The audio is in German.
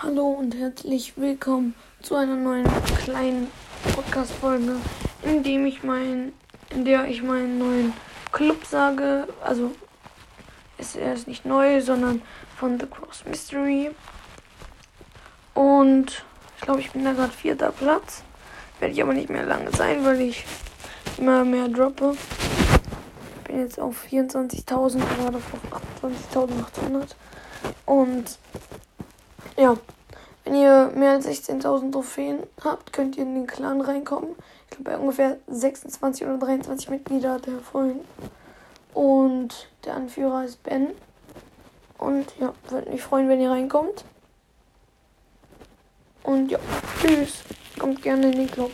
Hallo und herzlich willkommen zu einer neuen kleinen Podcast-Folge, in dem ich mein, in der ich meinen neuen Club sage. Also ist er ist nicht neu, sondern von The Cross Mystery. Und ich glaube, ich bin da gerade vierter Platz. Werde ich aber nicht mehr lange sein, weil ich immer mehr droppe. Ich bin jetzt auf 24.000, gerade auf 28.800. Und ja, wenn ihr mehr als 16.000 Trophäen habt, könnt ihr in den Clan reinkommen. Ich glaube, bei ungefähr 26 oder 23 Mitglieder hat er vorhin. Und der Anführer ist Ben. Und ja, würde mich freuen, wenn ihr reinkommt. Und ja, tschüss. Kommt gerne in den Club.